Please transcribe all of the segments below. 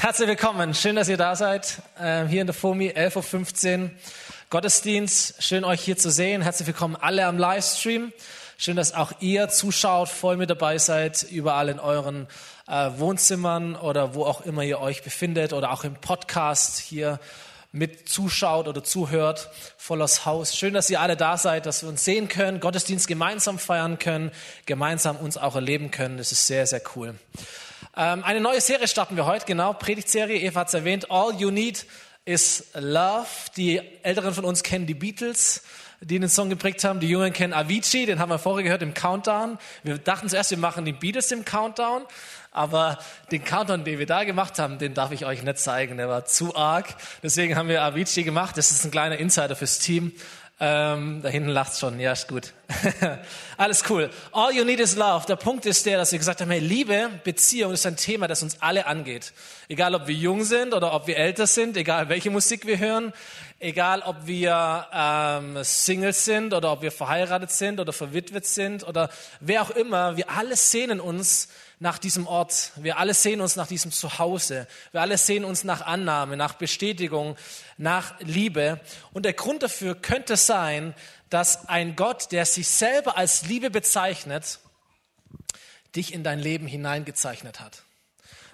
Herzlich willkommen. Schön, dass ihr da seid. Äh, hier in der FOMI, 11.15 Uhr. Gottesdienst. Schön, euch hier zu sehen. Herzlich willkommen alle am Livestream. Schön, dass auch ihr zuschaut, voll mit dabei seid, überall in euren äh, Wohnzimmern oder wo auch immer ihr euch befindet oder auch im Podcast hier mit zuschaut oder zuhört, voll aus Haus. Schön, dass ihr alle da seid, dass wir uns sehen können, Gottesdienst gemeinsam feiern können, gemeinsam uns auch erleben können. Das ist sehr, sehr cool. Ähm, eine neue Serie starten wir heute, genau, Predigtserie, Eva hat es erwähnt, All You Need is Love. Die Älteren von uns kennen die Beatles, die den Song geprägt haben. Die Jungen kennen Avicii, den haben wir vorher gehört im Countdown. Wir dachten zuerst, wir machen die Beatles im Countdown, aber den Countdown, den wir da gemacht haben, den darf ich euch nicht zeigen. Der war zu arg. Deswegen haben wir Avicii gemacht. Das ist ein kleiner Insider fürs Team. Ähm, da hinten lacht schon, ja, ist gut. Alles cool. All you need is love. Der Punkt ist der, dass wir gesagt haben, hey, Liebe, Beziehung ist ein Thema, das uns alle angeht. Egal, ob wir jung sind oder ob wir älter sind, egal, welche Musik wir hören, egal, ob wir ähm, Singles sind oder ob wir verheiratet sind oder verwitwet sind oder wer auch immer, wir alle sehnen uns nach diesem Ort. Wir alle sehen uns nach diesem Zuhause. Wir alle sehen uns nach Annahme, nach Bestätigung, nach Liebe. Und der Grund dafür könnte sein, dass ein Gott, der sich selber als Liebe bezeichnet, dich in dein Leben hineingezeichnet hat.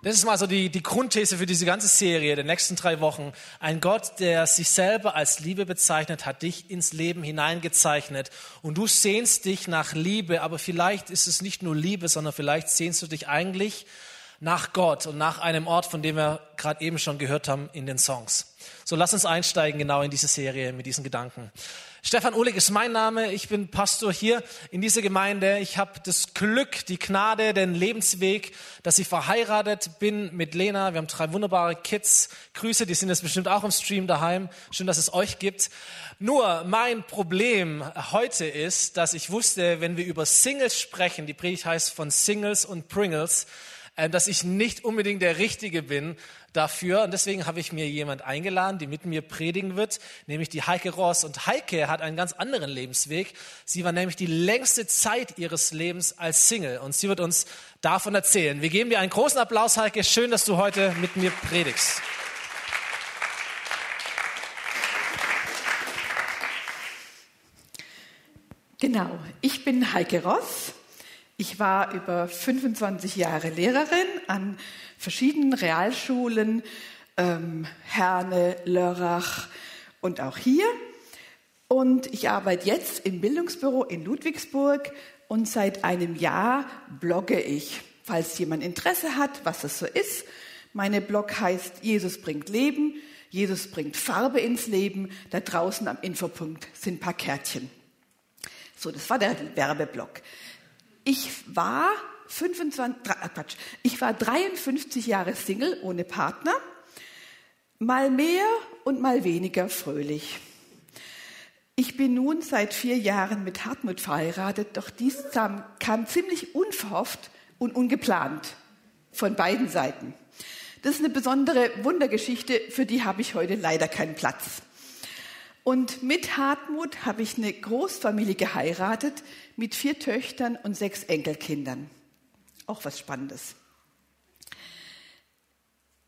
Das ist mal so die, die Grundthese für diese ganze Serie der nächsten drei Wochen. Ein Gott, der sich selber als Liebe bezeichnet, hat dich ins Leben hineingezeichnet. Und du sehnst dich nach Liebe, aber vielleicht ist es nicht nur Liebe, sondern vielleicht sehnst du dich eigentlich nach Gott und nach einem Ort, von dem wir gerade eben schon gehört haben in den Songs. So lass uns einsteigen genau in diese Serie mit diesen Gedanken. Stefan Uhlig ist mein Name. Ich bin Pastor hier in dieser Gemeinde. Ich habe das Glück, die Gnade, den Lebensweg, dass ich verheiratet bin mit Lena. Wir haben drei wunderbare Kids. Grüße, die sind jetzt bestimmt auch im Stream daheim. Schön, dass es euch gibt. Nur mein Problem heute ist, dass ich wusste, wenn wir über Singles sprechen, die Predigt heißt von Singles und Pringles, äh, dass ich nicht unbedingt der Richtige bin dafür. Und deswegen habe ich mir jemand eingeladen, die mit mir predigen wird, nämlich die Heike Ross. Und Heike hat einen ganz anderen Lebensweg. Sie war nämlich die längste Zeit ihres Lebens als Single. Und sie wird uns davon erzählen. Wir geben dir einen großen Applaus, Heike. Schön, dass du heute mit mir predigst. Genau, ich bin Heike Ross. Ich war über 25 Jahre Lehrerin an verschiedenen Realschulen, ähm, Herne, Lörrach und auch hier. Und ich arbeite jetzt im Bildungsbüro in Ludwigsburg und seit einem Jahr blogge ich, falls jemand Interesse hat, was das so ist. Meine Blog heißt Jesus bringt Leben, Jesus bringt Farbe ins Leben. Da draußen am Infopunkt sind ein paar Kärtchen. So, das war der Werbeblock. Ich war 25, äh Quatsch, ich war 53 Jahre Single ohne Partner, mal mehr und mal weniger fröhlich. Ich bin nun seit vier Jahren mit Hartmut verheiratet, doch dies kam ziemlich unverhofft und ungeplant von beiden Seiten. Das ist eine besondere Wundergeschichte, für die habe ich heute leider keinen Platz. Und mit Hartmut habe ich eine Großfamilie geheiratet mit vier Töchtern und sechs Enkelkindern. Auch was Spannendes.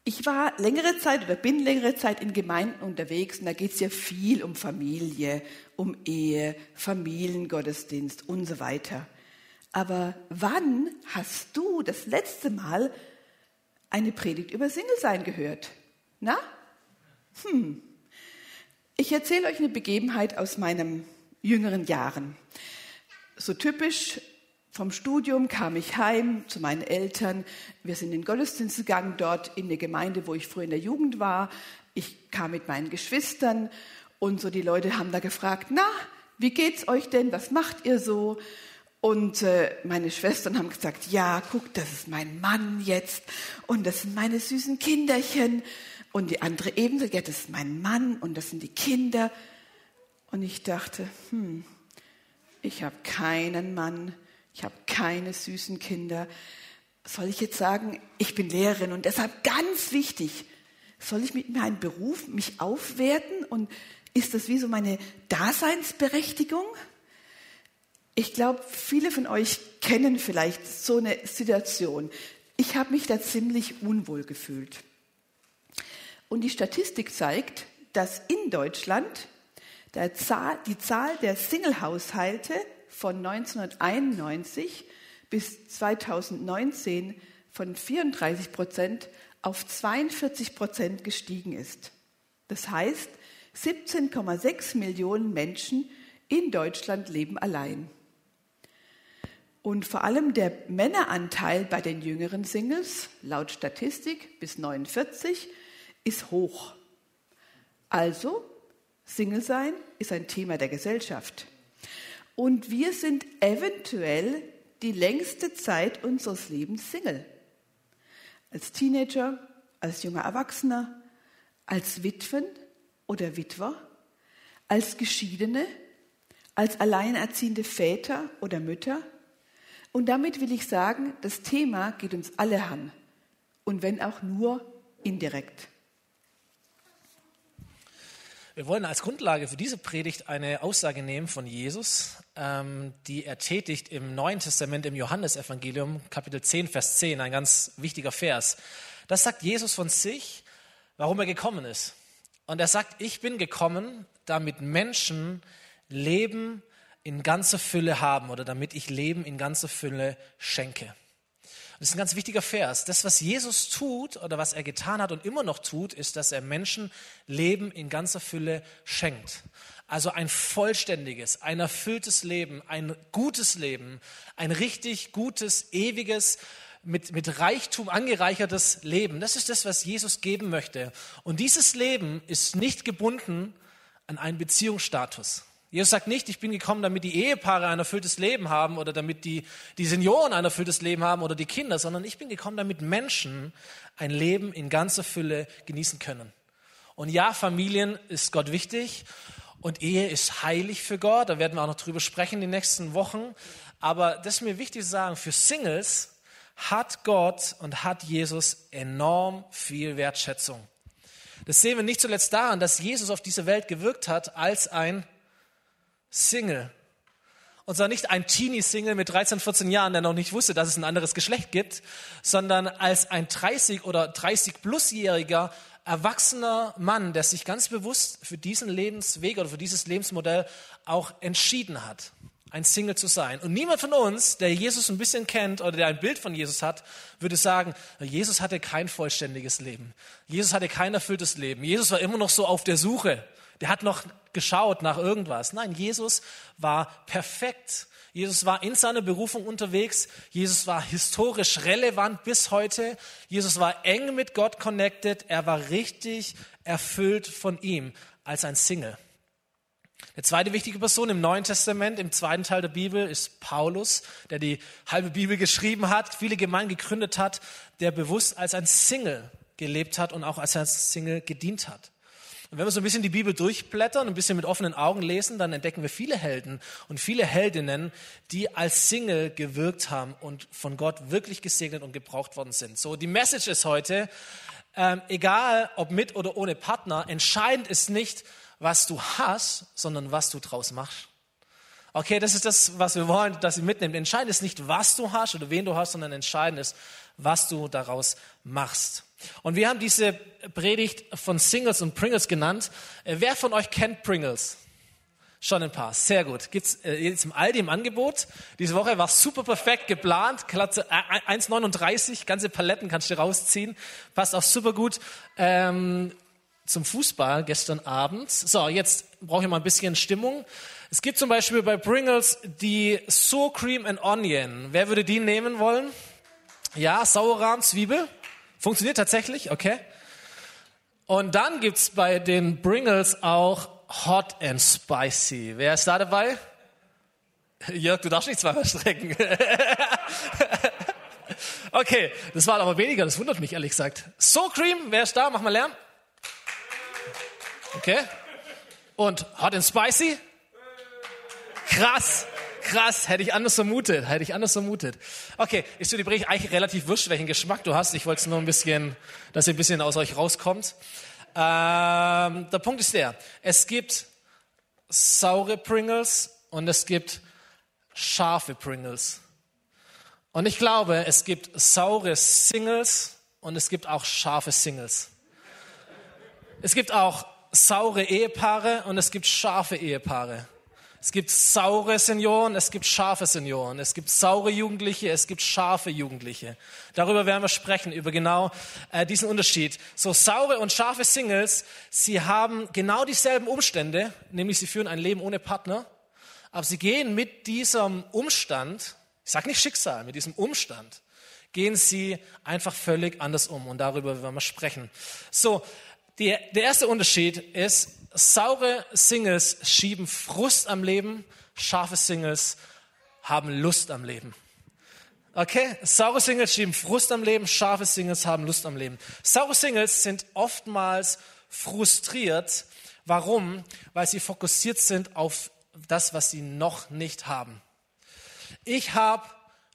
Ich war längere Zeit oder bin längere Zeit in Gemeinden unterwegs und da geht es ja viel um Familie, um Ehe, Familiengottesdienst und so weiter. Aber wann hast du das letzte Mal eine Predigt über Single-Sein gehört? Na? Hm, ich erzähle euch eine Begebenheit aus meinen jüngeren Jahren. So typisch vom Studium kam ich heim zu meinen Eltern. Wir sind in den Gottesdienst gegangen, dort in der Gemeinde, wo ich früher in der Jugend war. Ich kam mit meinen Geschwistern und so die Leute haben da gefragt, na, wie geht's euch denn? Was macht ihr so? Und äh, meine Schwestern haben gesagt, ja, guck, das ist mein Mann jetzt und das sind meine süßen Kinderchen. Und die andere ebenso, ja, das ist mein Mann und das sind die Kinder. Und ich dachte, hm, ich habe keinen Mann, ich habe keine süßen Kinder. Soll ich jetzt sagen, ich bin Lehrerin und deshalb ganz wichtig, soll ich mit meinem Beruf mich aufwerten und ist das wie so meine Daseinsberechtigung? Ich glaube, viele von euch kennen vielleicht so eine Situation. Ich habe mich da ziemlich unwohl gefühlt. Und die Statistik zeigt, dass in Deutschland Zahl, die Zahl der Single-Haushalte von 1991 bis 2019 von 34 Prozent auf 42 Prozent gestiegen ist. Das heißt, 17,6 Millionen Menschen in Deutschland leben allein. Und vor allem der Männeranteil bei den jüngeren Singles, laut Statistik bis 49, ist hoch. Also, Single sein ist ein Thema der Gesellschaft. Und wir sind eventuell die längste Zeit unseres Lebens Single. Als Teenager, als junger Erwachsener, als Witwen oder Witwer, als Geschiedene, als alleinerziehende Väter oder Mütter. Und damit will ich sagen, das Thema geht uns alle an. Und wenn auch nur indirekt. Wir wollen als Grundlage für diese Predigt eine Aussage nehmen von Jesus, ähm, die er tätigt im Neuen Testament, im Johannesevangelium, Kapitel 10, Vers 10, ein ganz wichtiger Vers. Das sagt Jesus von sich, warum er gekommen ist. Und er sagt, ich bin gekommen, damit Menschen Leben in ganzer Fülle haben oder damit ich Leben in ganzer Fülle schenke. Das ist ein ganz wichtiger Vers. Das, was Jesus tut oder was er getan hat und immer noch tut, ist, dass er Menschen Leben in ganzer Fülle schenkt. Also ein vollständiges, ein erfülltes Leben, ein gutes Leben, ein richtig gutes, ewiges, mit, mit Reichtum angereichertes Leben. Das ist das, was Jesus geben möchte. Und dieses Leben ist nicht gebunden an einen Beziehungsstatus. Jesus sagt nicht, ich bin gekommen, damit die Ehepaare ein erfülltes Leben haben oder damit die, die Senioren ein erfülltes Leben haben oder die Kinder, sondern ich bin gekommen, damit Menschen ein Leben in ganzer Fülle genießen können. Und ja, Familien ist Gott wichtig und Ehe ist heilig für Gott. Da werden wir auch noch drüber sprechen in den nächsten Wochen. Aber das ist mir wichtig zu sagen, für Singles hat Gott und hat Jesus enorm viel Wertschätzung. Das sehen wir nicht zuletzt daran, dass Jesus auf diese Welt gewirkt hat als ein Single. Und zwar nicht ein Teenie-Single mit 13, 14 Jahren, der noch nicht wusste, dass es ein anderes Geschlecht gibt, sondern als ein 30 oder 30-plus-jähriger erwachsener Mann, der sich ganz bewusst für diesen Lebensweg oder für dieses Lebensmodell auch entschieden hat, ein Single zu sein. Und niemand von uns, der Jesus ein bisschen kennt oder der ein Bild von Jesus hat, würde sagen, Jesus hatte kein vollständiges Leben. Jesus hatte kein erfülltes Leben. Jesus war immer noch so auf der Suche. Der hat noch geschaut nach irgendwas. Nein, Jesus war perfekt. Jesus war in seiner Berufung unterwegs. Jesus war historisch relevant bis heute. Jesus war eng mit Gott connected. Er war richtig erfüllt von ihm als ein Single. Eine zweite wichtige Person im Neuen Testament, im zweiten Teil der Bibel, ist Paulus, der die halbe Bibel geschrieben hat, viele Gemeinden gegründet hat, der bewusst als ein Single gelebt hat und auch als ein Single gedient hat. Und wenn wir so ein bisschen die Bibel durchblättern, ein bisschen mit offenen Augen lesen, dann entdecken wir viele Helden und viele Heldinnen, die als Single gewirkt haben und von Gott wirklich gesegnet und gebraucht worden sind. So, die Message ist heute, ähm, egal ob mit oder ohne Partner, entscheidend ist nicht, was du hast, sondern was du draus machst. Okay, das ist das, was wir wollen, dass ihr mitnimmt. Entscheidend ist nicht, was du hast oder wen du hast, sondern entscheidend ist, was du daraus machst. Und wir haben diese Predigt von Singles und Pringles genannt. Äh, wer von euch kennt Pringles? Schon ein paar, sehr gut. Gibt's äh, jetzt im Aldi im Angebot. Diese Woche war super perfekt geplant, Klatze 1,39, ganze Paletten kannst du rausziehen. Passt auch super gut ähm, zum Fußball gestern Abend. So, jetzt brauche ich mal ein bisschen Stimmung. Es gibt zum Beispiel bei Pringles die Sour Cream and Onion. Wer würde die nehmen wollen? Ja, Sauerrahm, Zwiebel. Funktioniert tatsächlich, okay. Und dann gibt's bei den Pringles auch Hot and Spicy. Wer ist da dabei? Jörg, du darfst nicht zweimal strecken. okay, das war aber weniger, das wundert mich ehrlich gesagt. So Cream, wer ist da? Mach mal Lärm. Okay. Und Hot and Spicy? Krass, krass, hätte ich anders vermutet, hätte ich anders vermutet. Okay, ist dir die Predigt eigentlich relativ wurscht, welchen Geschmack du hast. Ich wollte es nur ein bisschen, dass ihr ein bisschen aus euch rauskommt. Ähm, der Punkt ist der, es gibt saure Pringles und es gibt scharfe Pringles. Und ich glaube, es gibt saure Singles und es gibt auch scharfe Singles. Es gibt auch saure Ehepaare und es gibt scharfe Ehepaare. Es gibt saure Senioren, es gibt scharfe Senioren, es gibt saure Jugendliche, es gibt scharfe Jugendliche. Darüber werden wir sprechen, über genau äh, diesen Unterschied. So saure und scharfe Singles, sie haben genau dieselben Umstände, nämlich sie führen ein Leben ohne Partner, aber sie gehen mit diesem Umstand, ich sage nicht Schicksal, mit diesem Umstand, gehen sie einfach völlig anders um und darüber werden wir sprechen. So, die, der erste Unterschied ist, saure Singles schieben Frust am Leben, scharfe Singles haben Lust am Leben. Okay? Saure Singles schieben Frust am Leben, scharfe Singles haben Lust am Leben. Saure Singles sind oftmals frustriert. Warum? Weil sie fokussiert sind auf das, was sie noch nicht haben. Ich habe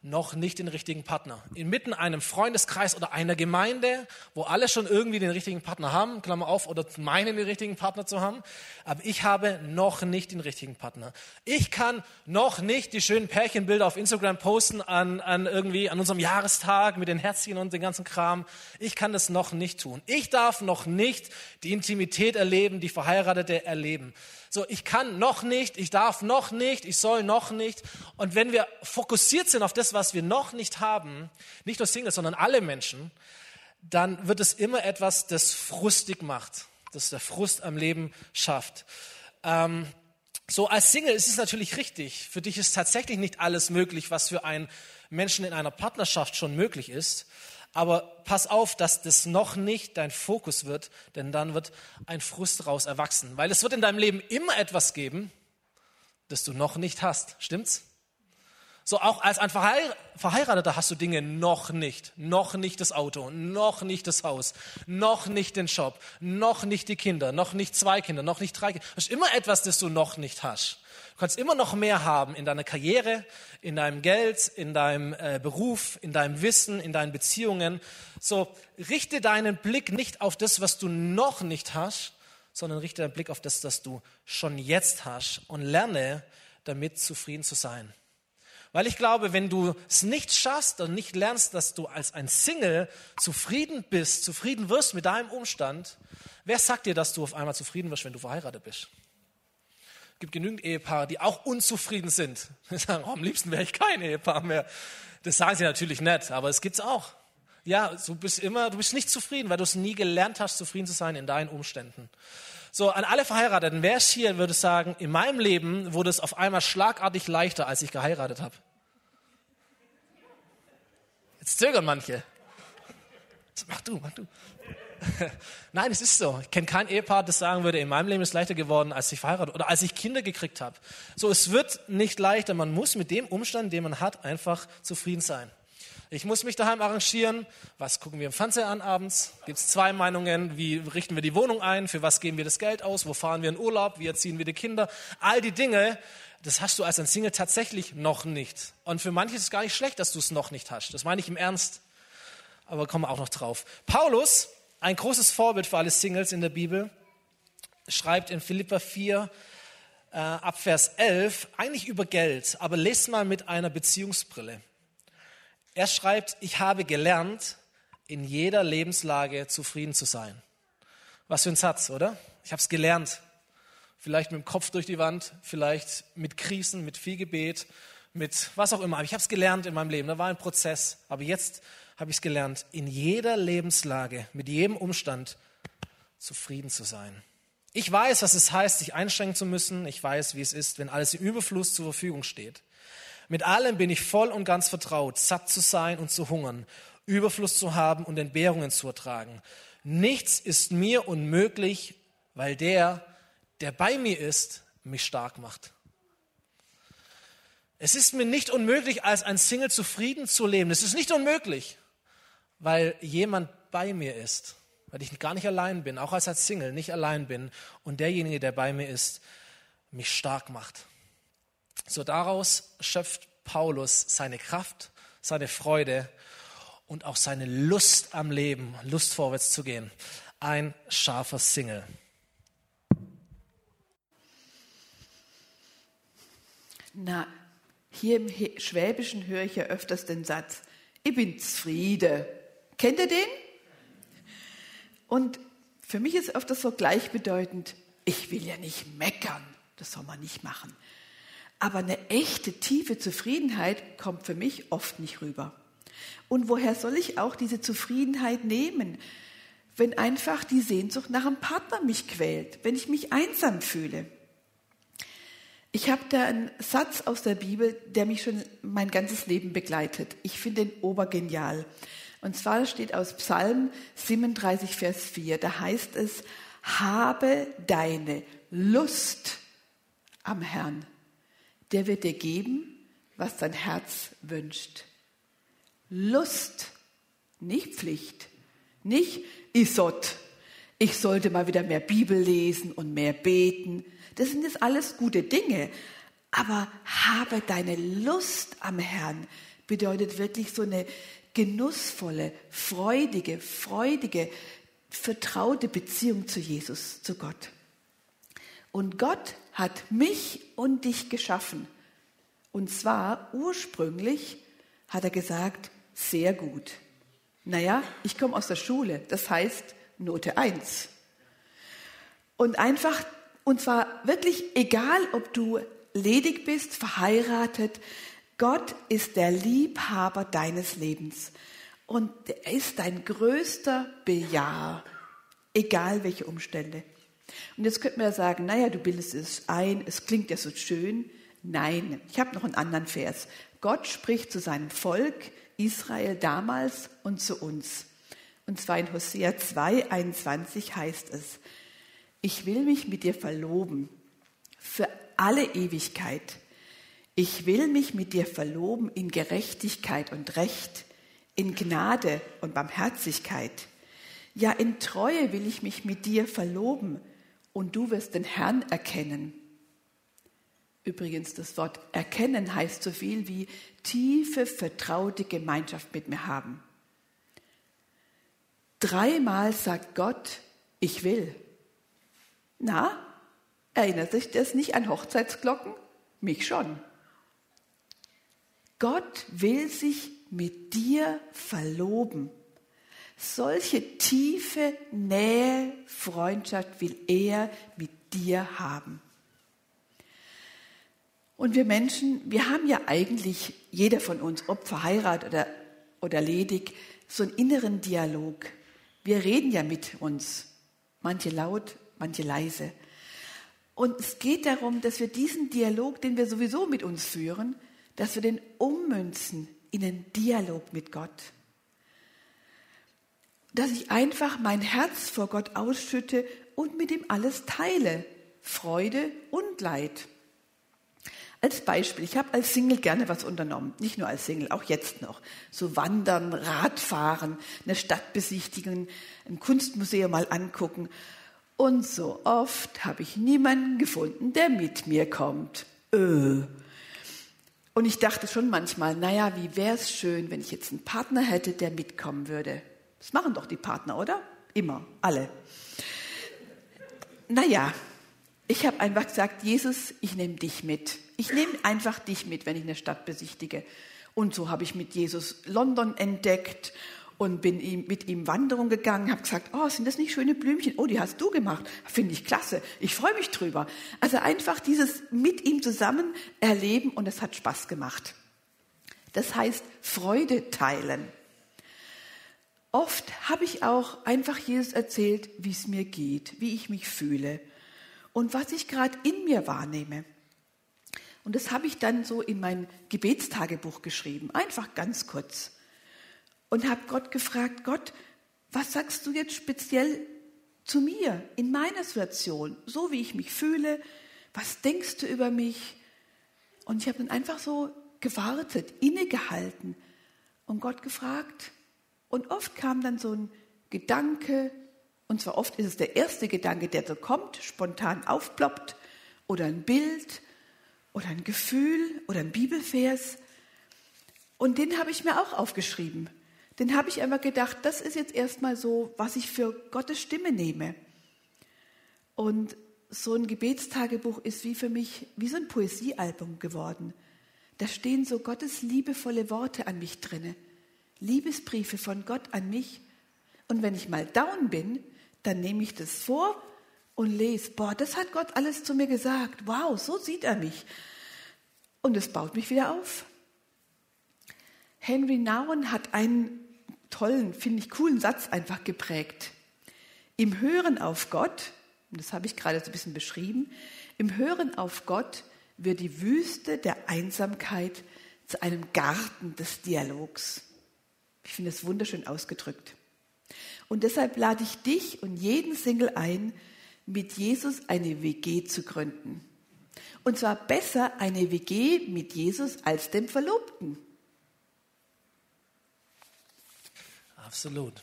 noch nicht den richtigen Partner. Inmitten einem Freundeskreis oder einer Gemeinde, wo alle schon irgendwie den richtigen Partner haben, Klammer auf, oder meinen den richtigen Partner zu haben, aber ich habe noch nicht den richtigen Partner. Ich kann noch nicht die schönen Pärchenbilder auf Instagram posten an, an irgendwie an unserem Jahrestag mit den Herzchen und den ganzen Kram. Ich kann das noch nicht tun. Ich darf noch nicht die Intimität erleben, die Verheiratete erleben. So, ich kann noch nicht, ich darf noch nicht, ich soll noch nicht. Und wenn wir fokussiert sind auf das, was wir noch nicht haben, nicht nur Singles, sondern alle Menschen, dann wird es immer etwas, das frustig macht, das der Frust am Leben schafft. Ähm, so als Single ist es natürlich richtig. Für dich ist tatsächlich nicht alles möglich, was für einen Menschen in einer Partnerschaft schon möglich ist. Aber pass auf, dass das noch nicht dein Fokus wird, denn dann wird ein Frust daraus erwachsen. Weil es wird in deinem Leben immer etwas geben, das du noch nicht hast. Stimmt's? So auch als ein Verheirateter hast du Dinge noch nicht. Noch nicht das Auto, noch nicht das Haus, noch nicht den Job, noch nicht die Kinder, noch nicht zwei Kinder, noch nicht drei Kinder. Das ist immer etwas, das du noch nicht hast. Du kannst immer noch mehr haben in deiner Karriere, in deinem Geld, in deinem äh, Beruf, in deinem Wissen, in deinen Beziehungen. So, richte deinen Blick nicht auf das, was du noch nicht hast, sondern richte deinen Blick auf das, was du schon jetzt hast und lerne damit zufrieden zu sein. Weil ich glaube, wenn du es nicht schaffst und nicht lernst, dass du als ein Single zufrieden bist, zufrieden wirst mit deinem Umstand, wer sagt dir, dass du auf einmal zufrieden wirst, wenn du verheiratet bist? Gibt genügend Ehepaare, die auch unzufrieden sind. Die sagen, oh, am liebsten wäre ich kein Ehepaar mehr. Das sagen sie natürlich nicht, aber es gibt's auch. Ja, du bist immer, du bist nicht zufrieden, weil du es nie gelernt hast, zufrieden zu sein in deinen Umständen. So, an alle Verheirateten, wer ist hier, würde sagen, in meinem Leben wurde es auf einmal schlagartig leichter, als ich geheiratet habe. Jetzt zögern manche. Mach du, mach du. Nein, es ist so. Ich kenne kein Ehepaar, das sagen würde, in meinem Leben ist es leichter geworden, als ich verheiratet oder als ich Kinder gekriegt habe. So, es wird nicht leichter. Man muss mit dem Umstand, den man hat, einfach zufrieden sein. Ich muss mich daheim arrangieren. Was gucken wir im Fernseher an abends? Gibt es zwei Meinungen? Wie richten wir die Wohnung ein? Für was geben wir das Geld aus? Wo fahren wir in Urlaub? Wie erziehen wir die Kinder? All die Dinge, das hast du als ein Single tatsächlich noch nicht. Und für manche ist es gar nicht schlecht, dass du es noch nicht hast. Das meine ich im Ernst. Aber kommen wir auch noch drauf. Paulus ein großes Vorbild für alle Singles in der Bibel, schreibt in Philippa 4 äh, ab Vers 11 eigentlich über Geld, aber lest mal mit einer Beziehungsbrille. Er schreibt, ich habe gelernt, in jeder Lebenslage zufrieden zu sein. Was für ein Satz, oder? Ich habe es gelernt. Vielleicht mit dem Kopf durch die Wand, vielleicht mit Krisen, mit viel Gebet, mit was auch immer. Aber ich habe es gelernt in meinem Leben. Da war ein Prozess. Aber jetzt habe ich es gelernt, in jeder Lebenslage, mit jedem Umstand zufrieden zu sein. Ich weiß, was es heißt, sich einschränken zu müssen. Ich weiß, wie es ist, wenn alles im Überfluss zur Verfügung steht. Mit allem bin ich voll und ganz vertraut, satt zu sein und zu hungern, Überfluss zu haben und Entbehrungen zu ertragen. Nichts ist mir unmöglich, weil der, der bei mir ist, mich stark macht. Es ist mir nicht unmöglich, als ein Single zufrieden zu leben. Es ist nicht unmöglich weil jemand bei mir ist, weil ich gar nicht allein bin, auch als Single nicht allein bin und derjenige, der bei mir ist, mich stark macht. So daraus schöpft Paulus seine Kraft, seine Freude und auch seine Lust am Leben, Lust vorwärts zu gehen. Ein scharfer Single. Na, hier im Schwäbischen höre ich ja öfters den Satz, ich bin zufrieden. Kennt ihr den? Und Für mich ist oft das so gleichbedeutend, ich will ja nicht meckern, das soll man nicht machen. Aber eine echte, tiefe Zufriedenheit kommt für mich oft nicht rüber. Und woher soll ich auch diese Zufriedenheit nehmen, wenn einfach die Sehnsucht nach einem Partner mich quält, wenn ich mich einsam fühle? Ich habe da einen Satz aus der Bibel, der mich schon mein ganzes Leben begleitet. Ich finde ihn obergenial. Und zwar steht aus Psalm 37, Vers 4. Da heißt es, habe deine Lust am Herrn. Der wird dir geben, was dein Herz wünscht. Lust, nicht Pflicht, nicht Isot. Ich sollte mal wieder mehr Bibel lesen und mehr beten. Das sind jetzt alles gute Dinge. Aber habe deine Lust am Herrn bedeutet wirklich so eine genussvolle, freudige, freudige, vertraute Beziehung zu Jesus, zu Gott. Und Gott hat mich und dich geschaffen. Und zwar ursprünglich hat er gesagt, sehr gut. Naja, ich komme aus der Schule, das heißt Note 1. Und einfach und zwar wirklich egal, ob du ledig bist, verheiratet, Gott ist der Liebhaber deines Lebens. Und er ist dein größter Bejahr, egal welche Umstände. Und jetzt könnte man ja sagen, naja, du bildest es ein, es klingt ja so schön. Nein, ich habe noch einen anderen Vers. Gott spricht zu seinem Volk, Israel damals und zu uns. Und zwar in Hosea 2, 21 heißt es, ich will mich mit dir verloben für alle Ewigkeit. Ich will mich mit dir verloben in Gerechtigkeit und Recht, in Gnade und Barmherzigkeit. Ja, in Treue will ich mich mit dir verloben und du wirst den Herrn erkennen. Übrigens, das Wort erkennen heißt so viel wie tiefe, vertraute Gemeinschaft mit mir haben. Dreimal sagt Gott, ich will. Na, erinnert sich das nicht an Hochzeitsglocken? Mich schon. Gott will sich mit dir verloben. Solche tiefe Nähe, Freundschaft will er mit dir haben. Und wir Menschen, wir haben ja eigentlich, jeder von uns, ob verheiratet oder, oder ledig, so einen inneren Dialog. Wir reden ja mit uns, manche laut, manche leise. Und es geht darum, dass wir diesen Dialog, den wir sowieso mit uns führen, dass wir den ummünzen in einen Dialog mit Gott. Dass ich einfach mein Herz vor Gott ausschütte und mit ihm alles teile. Freude und Leid. Als Beispiel, ich habe als Single gerne was unternommen, nicht nur als Single, auch jetzt noch. So wandern, Radfahren, eine Stadt besichtigen, ein Kunstmuseum mal angucken. Und so oft habe ich niemanden gefunden, der mit mir kommt. Äh. Und ich dachte schon manchmal, naja, wie wäre es schön, wenn ich jetzt einen Partner hätte, der mitkommen würde. Das machen doch die Partner, oder? Immer, alle. Naja, ich habe einfach gesagt, Jesus, ich nehme dich mit. Ich nehme einfach dich mit, wenn ich eine Stadt besichtige. Und so habe ich mit Jesus London entdeckt und bin ihm, mit ihm Wanderung gegangen, habe gesagt, oh, sind das nicht schöne Blümchen? Oh, die hast du gemacht. Finde ich klasse. Ich freue mich drüber. Also einfach dieses mit ihm zusammen erleben und es hat Spaß gemacht. Das heißt Freude teilen. Oft habe ich auch einfach Jesus erzählt, wie es mir geht, wie ich mich fühle und was ich gerade in mir wahrnehme. Und das habe ich dann so in mein Gebetstagebuch geschrieben, einfach ganz kurz und habe Gott gefragt, Gott, was sagst du jetzt speziell zu mir in meiner Situation, so wie ich mich fühle? Was denkst du über mich? Und ich habe dann einfach so gewartet, innegehalten und Gott gefragt. Und oft kam dann so ein Gedanke, und zwar oft ist es der erste Gedanke, der so kommt, spontan aufploppt, oder ein Bild, oder ein Gefühl, oder ein Bibelvers. Und den habe ich mir auch aufgeschrieben den habe ich immer gedacht, das ist jetzt erstmal so, was ich für Gottes Stimme nehme. Und so ein Gebetstagebuch ist wie für mich wie so ein Poesiealbum geworden. Da stehen so Gottes liebevolle Worte an mich drinne, Liebesbriefe von Gott an mich. Und wenn ich mal down bin, dann nehme ich das vor und lese, boah, das hat Gott alles zu mir gesagt. Wow, so sieht er mich. Und es baut mich wieder auf. Henry Nouwen hat einen tollen, finde ich, coolen Satz einfach geprägt. Im Hören auf Gott, das habe ich gerade so ein bisschen beschrieben, im Hören auf Gott wird die Wüste der Einsamkeit zu einem Garten des Dialogs. Ich finde es wunderschön ausgedrückt. Und deshalb lade ich dich und jeden Single ein, mit Jesus eine WG zu gründen. Und zwar besser eine WG mit Jesus als dem Verlobten. Absolut.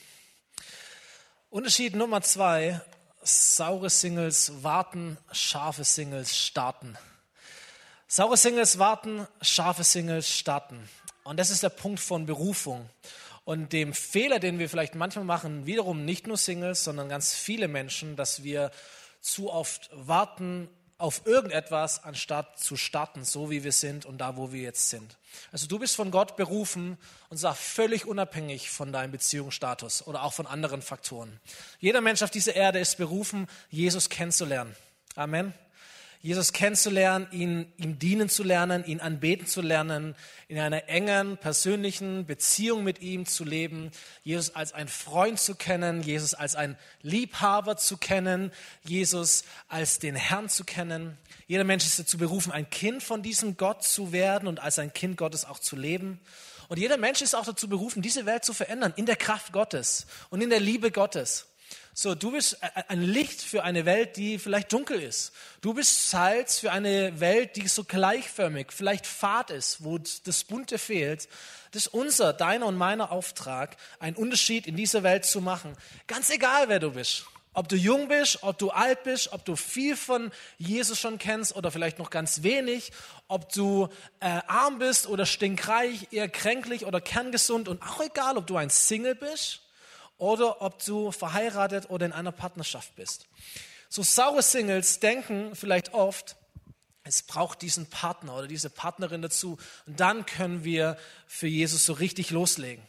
Unterschied Nummer zwei, saure Singles warten, scharfe Singles starten. Saure Singles warten, scharfe Singles starten. Und das ist der Punkt von Berufung. Und dem Fehler, den wir vielleicht manchmal machen, wiederum nicht nur Singles, sondern ganz viele Menschen, dass wir zu oft warten auf irgendetwas, anstatt zu starten, so wie wir sind und da, wo wir jetzt sind. Also du bist von Gott berufen und zwar völlig unabhängig von deinem Beziehungsstatus oder auch von anderen Faktoren. Jeder Mensch auf dieser Erde ist berufen, Jesus kennenzulernen. Amen. Jesus kennenzulernen, ihn, ihm dienen zu lernen, ihn anbeten zu lernen, in einer engen, persönlichen Beziehung mit ihm zu leben, Jesus als ein Freund zu kennen, Jesus als ein Liebhaber zu kennen, Jesus als den Herrn zu kennen. Jeder Mensch ist dazu berufen, ein Kind von diesem Gott zu werden und als ein Kind Gottes auch zu leben. Und jeder Mensch ist auch dazu berufen, diese Welt zu verändern in der Kraft Gottes und in der Liebe Gottes. So, du bist ein Licht für eine Welt, die vielleicht dunkel ist. Du bist Salz für eine Welt, die so gleichförmig, vielleicht fad ist, wo das Bunte fehlt. Das ist unser, deiner und meiner Auftrag, einen Unterschied in dieser Welt zu machen. Ganz egal, wer du bist. Ob du jung bist, ob du alt bist, ob du viel von Jesus schon kennst oder vielleicht noch ganz wenig, ob du äh, arm bist oder stinkreich, eher kränklich oder kerngesund und auch egal, ob du ein Single bist oder ob du verheiratet oder in einer Partnerschaft bist. So saure Singles denken vielleicht oft, es braucht diesen Partner oder diese Partnerin dazu und dann können wir für Jesus so richtig loslegen.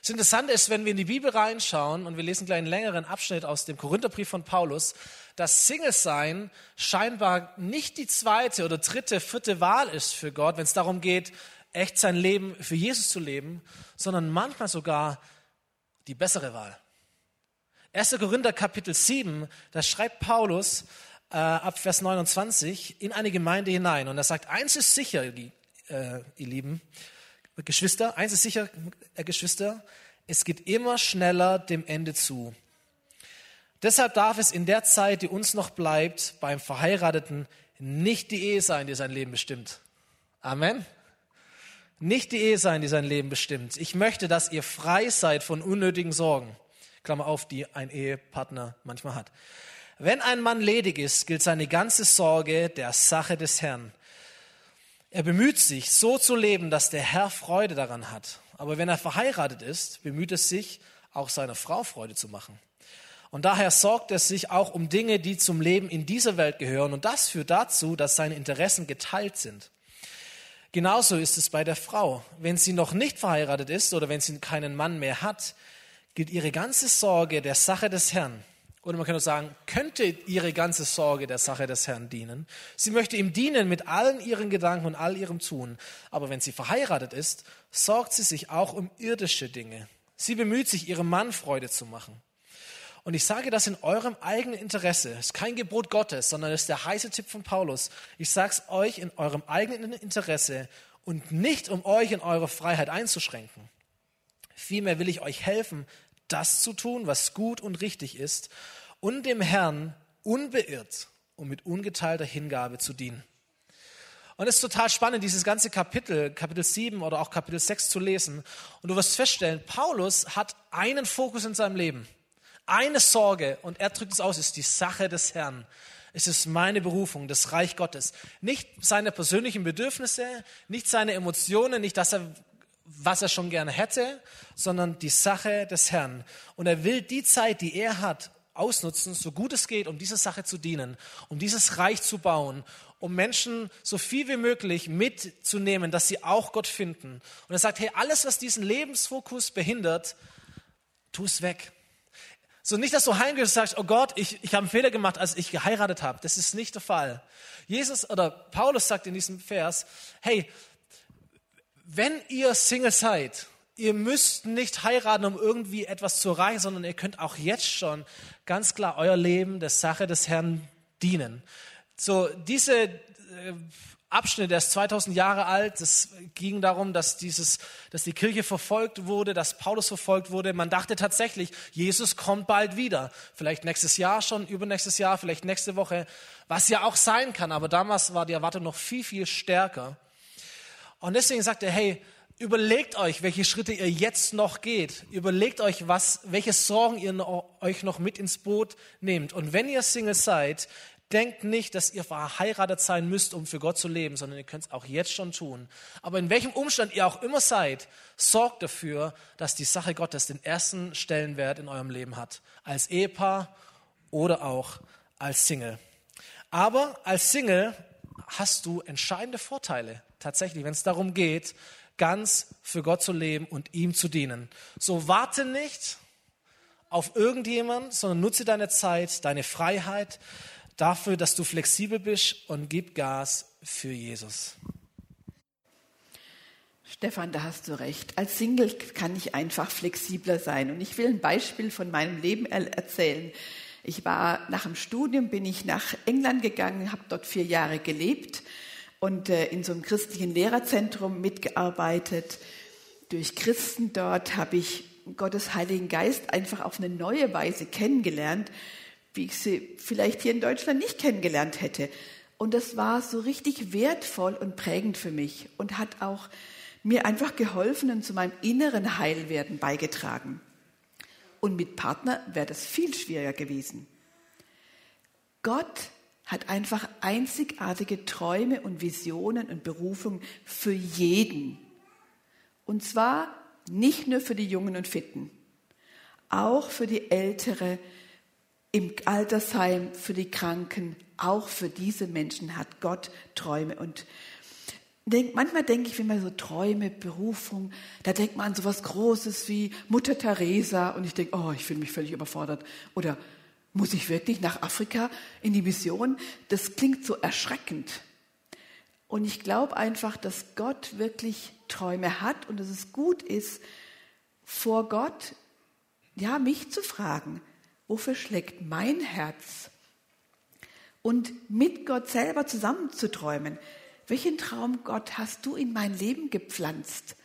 Das Interessante ist, wenn wir in die Bibel reinschauen und wir lesen gleich einen längeren Abschnitt aus dem Korintherbrief von Paulus, dass Single-Sein scheinbar nicht die zweite oder dritte, vierte Wahl ist für Gott, wenn es darum geht, echt sein Leben für Jesus zu leben, sondern manchmal sogar die bessere Wahl. 1. Korinther Kapitel 7, da schreibt Paulus äh, ab Vers 29 in eine Gemeinde hinein und er sagt, eins ist sicher, äh, ihr Lieben, Geschwister, eins ist sicher, äh, Geschwister, es geht immer schneller dem Ende zu. Deshalb darf es in der Zeit, die uns noch bleibt, beim Verheirateten nicht die Ehe sein, die sein Leben bestimmt. Amen nicht die Ehe sein, die sein Leben bestimmt. Ich möchte, dass ihr frei seid von unnötigen Sorgen. Klammer auf, die ein Ehepartner manchmal hat. Wenn ein Mann ledig ist, gilt seine ganze Sorge der Sache des Herrn. Er bemüht sich, so zu leben, dass der Herr Freude daran hat. Aber wenn er verheiratet ist, bemüht es sich, auch seiner Frau Freude zu machen. Und daher sorgt er sich auch um Dinge, die zum Leben in dieser Welt gehören. Und das führt dazu, dass seine Interessen geteilt sind. Genauso ist es bei der Frau. Wenn sie noch nicht verheiratet ist oder wenn sie keinen Mann mehr hat, gilt ihre ganze Sorge der Sache des Herrn. Oder man könnte sagen, könnte ihre ganze Sorge der Sache des Herrn dienen. Sie möchte ihm dienen mit allen ihren Gedanken und all ihrem Tun. Aber wenn sie verheiratet ist, sorgt sie sich auch um irdische Dinge. Sie bemüht sich, ihrem Mann Freude zu machen. Und ich sage das in eurem eigenen Interesse. Es ist kein Gebot Gottes, sondern es ist der heiße Tipp von Paulus. Ich sage es euch in eurem eigenen Interesse und nicht, um euch in eure Freiheit einzuschränken. Vielmehr will ich euch helfen, das zu tun, was gut und richtig ist und dem Herrn unbeirrt und mit ungeteilter Hingabe zu dienen. Und es ist total spannend, dieses ganze Kapitel, Kapitel 7 oder auch Kapitel 6 zu lesen. Und du wirst feststellen, Paulus hat einen Fokus in seinem Leben. Eine Sorge, und er drückt es aus, ist die Sache des Herrn. Es ist meine Berufung, das Reich Gottes. Nicht seine persönlichen Bedürfnisse, nicht seine Emotionen, nicht das, was er schon gerne hätte, sondern die Sache des Herrn. Und er will die Zeit, die er hat, ausnutzen, so gut es geht, um dieser Sache zu dienen, um dieses Reich zu bauen, um Menschen so viel wie möglich mitzunehmen, dass sie auch Gott finden. Und er sagt, hey, alles, was diesen Lebensfokus behindert, tu es weg. So nicht, dass du heimgehst und sagst, oh Gott, ich, ich habe einen Fehler gemacht, als ich geheiratet habe. Das ist nicht der Fall. Jesus oder Paulus sagt in diesem Vers, hey, wenn ihr Single seid, ihr müsst nicht heiraten, um irgendwie etwas zu erreichen, sondern ihr könnt auch jetzt schon ganz klar euer Leben der Sache des Herrn dienen. So diese äh, Abschnitt, der ist 2000 Jahre alt. Es ging darum, dass, dieses, dass die Kirche verfolgt wurde, dass Paulus verfolgt wurde. Man dachte tatsächlich, Jesus kommt bald wieder. Vielleicht nächstes Jahr schon, übernächstes Jahr, vielleicht nächste Woche, was ja auch sein kann. Aber damals war die Erwartung noch viel, viel stärker. Und deswegen sagt er, hey, überlegt euch, welche Schritte ihr jetzt noch geht. Überlegt euch, was, welche Sorgen ihr euch noch mit ins Boot nehmt. Und wenn ihr Single seid, Denkt nicht, dass ihr verheiratet sein müsst, um für Gott zu leben, sondern ihr könnt es auch jetzt schon tun. Aber in welchem Umstand ihr auch immer seid, sorgt dafür, dass die Sache Gottes den ersten Stellenwert in eurem Leben hat. Als Ehepaar oder auch als Single. Aber als Single hast du entscheidende Vorteile, tatsächlich, wenn es darum geht, ganz für Gott zu leben und ihm zu dienen. So warte nicht auf irgendjemand, sondern nutze deine Zeit, deine Freiheit, dafür, dass du flexibel bist und gib Gas für Jesus. Stefan, da hast du recht. Als Single kann ich einfach flexibler sein. Und ich will ein Beispiel von meinem Leben erzählen. Ich war nach dem Studium, bin ich nach England gegangen, habe dort vier Jahre gelebt und äh, in so einem christlichen Lehrerzentrum mitgearbeitet. Durch Christen dort habe ich Gottes Heiligen Geist einfach auf eine neue Weise kennengelernt wie ich sie vielleicht hier in Deutschland nicht kennengelernt hätte. Und das war so richtig wertvoll und prägend für mich und hat auch mir einfach geholfen und zu meinem inneren Heilwerden beigetragen. Und mit Partner wäre das viel schwieriger gewesen. Gott hat einfach einzigartige Träume und Visionen und Berufungen für jeden. Und zwar nicht nur für die Jungen und Fitten, auch für die ältere, im Altersheim für die Kranken, auch für diese Menschen hat Gott Träume. Und denk, manchmal denke ich, wenn man so Träume, Berufung, da denkt man an so was Großes wie Mutter Teresa und ich denke, oh, ich fühle mich völlig überfordert. Oder muss ich wirklich nach Afrika in die Mission? Das klingt so erschreckend. Und ich glaube einfach, dass Gott wirklich Träume hat und dass es gut ist, vor Gott, ja, mich zu fragen, wofür schlägt mein Herz? Und mit Gott selber zusammenzuträumen. Welchen Traum, Gott, hast du in mein Leben gepflanzt?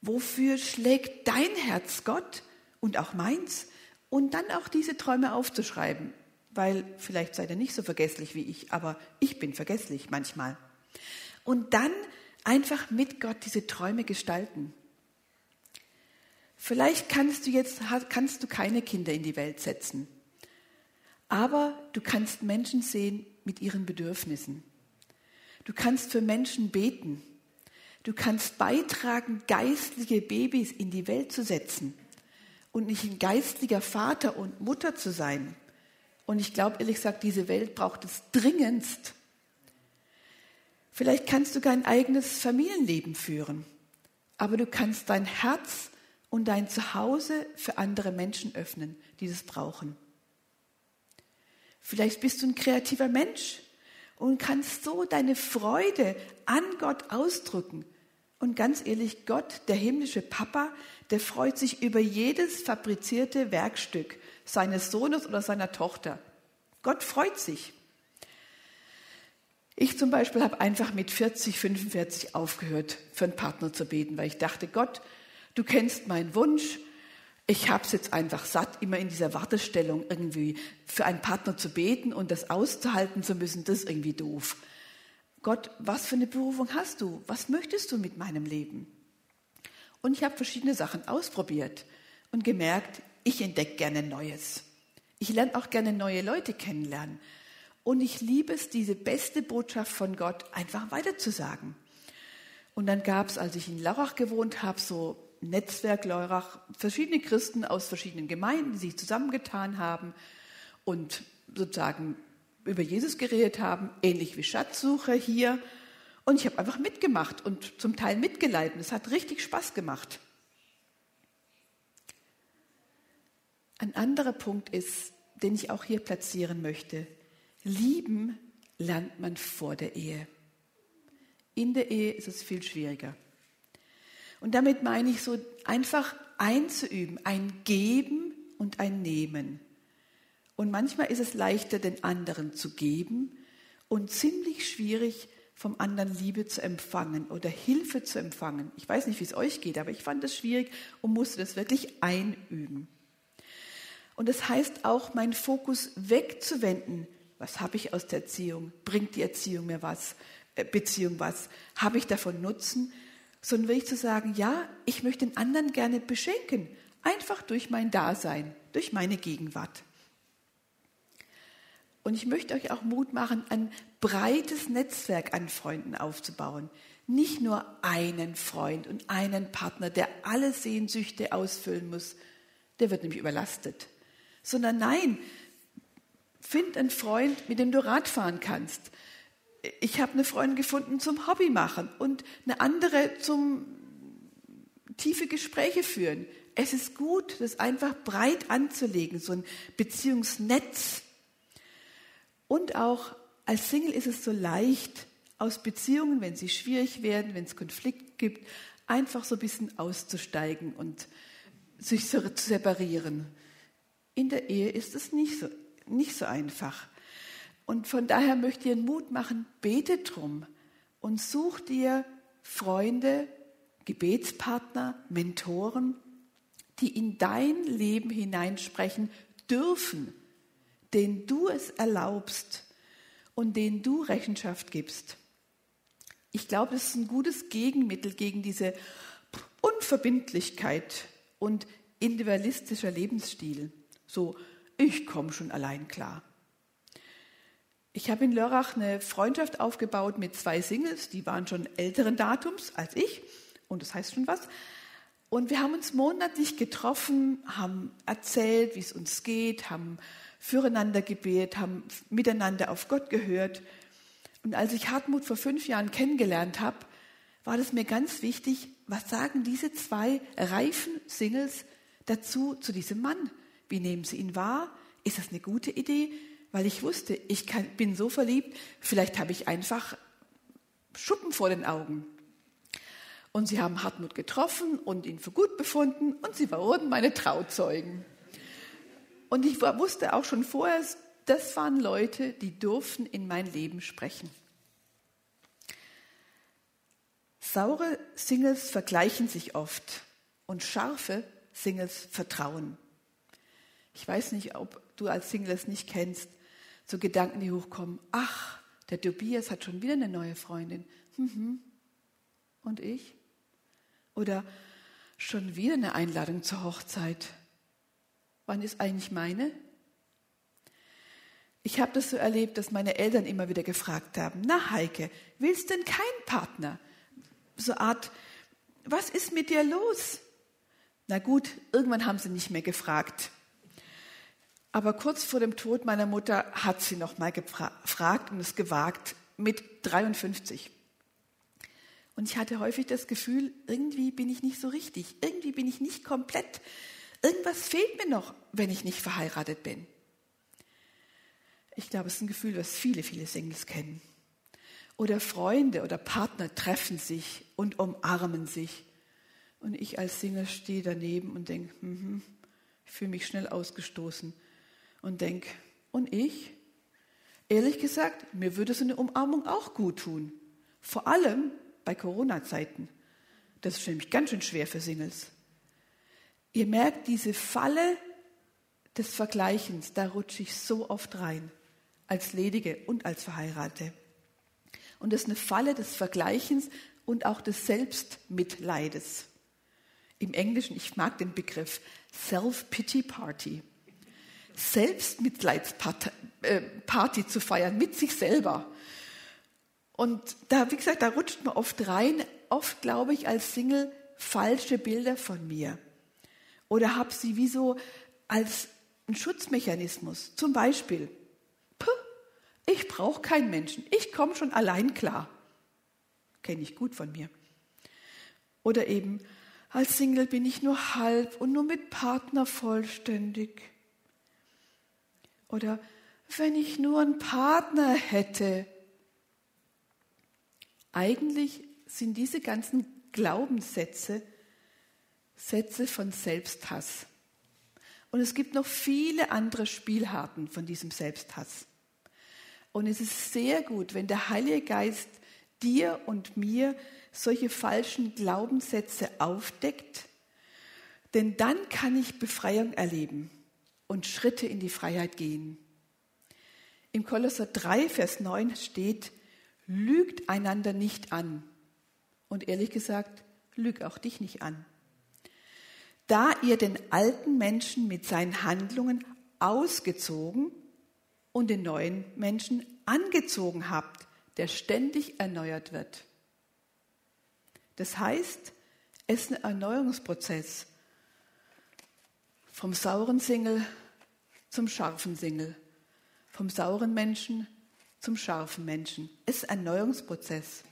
Wofür schlägt dein Herz, Gott, und auch meins? Und dann auch diese Träume aufzuschreiben, weil vielleicht seid ihr nicht so vergesslich wie ich, aber ich bin vergesslich manchmal. Und dann einfach mit Gott diese Träume gestalten. Vielleicht kannst du jetzt kannst du keine Kinder in die Welt setzen, aber du kannst Menschen sehen mit ihren Bedürfnissen. Du kannst für Menschen beten. Du kannst beitragen, geistliche Babys in die Welt zu setzen und nicht ein geistlicher Vater und Mutter zu sein. Und ich glaube ehrlich gesagt, diese Welt braucht es dringendst. Vielleicht kannst du kein eigenes Familienleben führen, aber du kannst dein Herz und dein Zuhause für andere Menschen öffnen, die das brauchen. Vielleicht bist du ein kreativer Mensch und kannst so deine Freude an Gott ausdrücken. Und ganz ehrlich, Gott, der himmlische Papa, der freut sich über jedes fabrizierte Werkstück seines Sohnes oder seiner Tochter. Gott freut sich. Ich zum Beispiel habe einfach mit 40, 45 aufgehört, für einen Partner zu beten, weil ich dachte, Gott, Du kennst meinen Wunsch. Ich habe es jetzt einfach satt, immer in dieser Wartestellung irgendwie für einen Partner zu beten und das auszuhalten zu müssen. Das ist irgendwie doof. Gott, was für eine Berufung hast du? Was möchtest du mit meinem Leben? Und ich habe verschiedene Sachen ausprobiert und gemerkt, ich entdecke gerne Neues. Ich lerne auch gerne neue Leute kennenlernen. Und ich liebe es, diese beste Botschaft von Gott einfach weiterzusagen. Und dann gab es, als ich in Laurach gewohnt habe, so Netzwerk Leurach, verschiedene Christen aus verschiedenen Gemeinden, die sich zusammengetan haben und sozusagen über Jesus geredet haben, ähnlich wie Schatzsuche hier. Und ich habe einfach mitgemacht und zum Teil mitgeleitet. Es hat richtig Spaß gemacht. Ein anderer Punkt ist, den ich auch hier platzieren möchte. Lieben lernt man vor der Ehe. In der Ehe ist es viel schwieriger. Und damit meine ich so einfach einzuüben, ein Geben und ein Nehmen. Und manchmal ist es leichter, den anderen zu geben und ziemlich schwierig, vom anderen Liebe zu empfangen oder Hilfe zu empfangen. Ich weiß nicht, wie es euch geht, aber ich fand das schwierig und musste das wirklich einüben. Und das heißt auch, meinen Fokus wegzuwenden. Was habe ich aus der Erziehung? Bringt die Erziehung mir was? Äh, Beziehung was? Habe ich davon Nutzen? Sondern wirklich zu sagen, ja, ich möchte den anderen gerne beschenken. Einfach durch mein Dasein, durch meine Gegenwart. Und ich möchte euch auch Mut machen, ein breites Netzwerk an Freunden aufzubauen. Nicht nur einen Freund und einen Partner, der alle Sehnsüchte ausfüllen muss, der wird nämlich überlastet. Sondern nein, find einen Freund, mit dem du Rad fahren kannst. Ich habe eine Freundin gefunden zum Hobby machen und eine andere zum tiefe Gespräche führen. Es ist gut, das einfach breit anzulegen, so ein Beziehungsnetz und auch als Single ist es so leicht, aus Beziehungen, wenn sie schwierig werden, wenn es Konflikt gibt, einfach so ein bisschen auszusteigen und sich zu separieren. In der Ehe ist es nicht so, nicht so einfach. Und von daher möchte ich dir Mut machen, bete drum und such dir Freunde, Gebetspartner, Mentoren, die in dein Leben hineinsprechen dürfen den du es erlaubst und den du Rechenschaft gibst. Ich glaube, das ist ein gutes Gegenmittel gegen diese Unverbindlichkeit und individualistischer Lebensstil. So, ich komme schon allein klar. Ich habe in Lörrach eine Freundschaft aufgebaut mit zwei Singles, die waren schon älteren Datums als ich, und das heißt schon was. Und wir haben uns monatlich getroffen, haben erzählt, wie es uns geht, haben füreinander gebetet, haben miteinander auf Gott gehört. Und als ich Hartmut vor fünf Jahren kennengelernt habe, war das mir ganz wichtig, was sagen diese zwei reifen Singles dazu, zu diesem Mann? Wie nehmen sie ihn wahr? Ist das eine gute Idee? Weil ich wusste, ich kann, bin so verliebt, vielleicht habe ich einfach Schuppen vor den Augen. Und sie haben Hartmut getroffen und ihn für gut befunden und sie wurden meine Trauzeugen. Und ich wusste auch schon vorher, das waren Leute, die durften in mein Leben sprechen. Saure Singles vergleichen sich oft und scharfe Singles vertrauen. Ich weiß nicht, ob du als Single es nicht kennst, so Gedanken, die hochkommen. Ach, der Tobias hat schon wieder eine neue Freundin. Mhm. Und ich? Oder schon wieder eine Einladung zur Hochzeit. Wann ist eigentlich meine? Ich habe das so erlebt, dass meine Eltern immer wieder gefragt haben, na Heike, willst denn keinen Partner? So Art, was ist mit dir los? Na gut, irgendwann haben sie nicht mehr gefragt. Aber kurz vor dem Tod meiner Mutter hat sie noch mal gefragt und es gewagt mit 53. Und ich hatte häufig das Gefühl, irgendwie bin ich nicht so richtig, irgendwie bin ich nicht komplett Irgendwas fehlt mir noch, wenn ich nicht verheiratet bin. Ich glaube, es ist ein Gefühl, was viele, viele Singles kennen. Oder Freunde oder Partner treffen sich und umarmen sich. Und ich als Single stehe daneben und denke, mm ich fühle mich schnell ausgestoßen. Und denke, und ich? Ehrlich gesagt, mir würde so eine Umarmung auch gut tun. Vor allem bei Corona-Zeiten. Das ist nämlich ganz schön schwer für Singles. Ihr merkt diese Falle des Vergleichens, da rutsche ich so oft rein, als Ledige und als Verheiratete. Und das ist eine Falle des Vergleichens und auch des Selbstmitleides. Im Englischen, ich mag den Begriff Self-Pity Party. Selbstmitleidsparty äh, zu feiern mit sich selber. Und da, wie gesagt, da rutscht man oft rein. Oft glaube ich als Single falsche Bilder von mir oder habe sie wie so als ein Schutzmechanismus. Zum Beispiel, ich brauche keinen Menschen, ich komme schon allein klar. Kenne ich gut von mir. Oder eben, als Single bin ich nur halb und nur mit Partner vollständig. Oder wenn ich nur einen Partner hätte. Eigentlich sind diese ganzen Glaubenssätze Sätze von Selbsthass. Und es gibt noch viele andere Spielharten von diesem Selbsthass. Und es ist sehr gut, wenn der Heilige Geist dir und mir solche falschen Glaubenssätze aufdeckt, denn dann kann ich Befreiung erleben und Schritte in die Freiheit gehen. Im Kolosser 3, Vers 9 steht, lügt einander nicht an. Und ehrlich gesagt, lüg auch dich nicht an. Da ihr den alten Menschen mit seinen Handlungen ausgezogen und den neuen Menschen angezogen habt, der ständig erneuert wird. Das heißt, es ist ein Erneuerungsprozess. Vom sauren Single zum scharfen Single. Vom sauren Menschen zum scharfen Menschen. Es ist ein Erneuerungsprozess.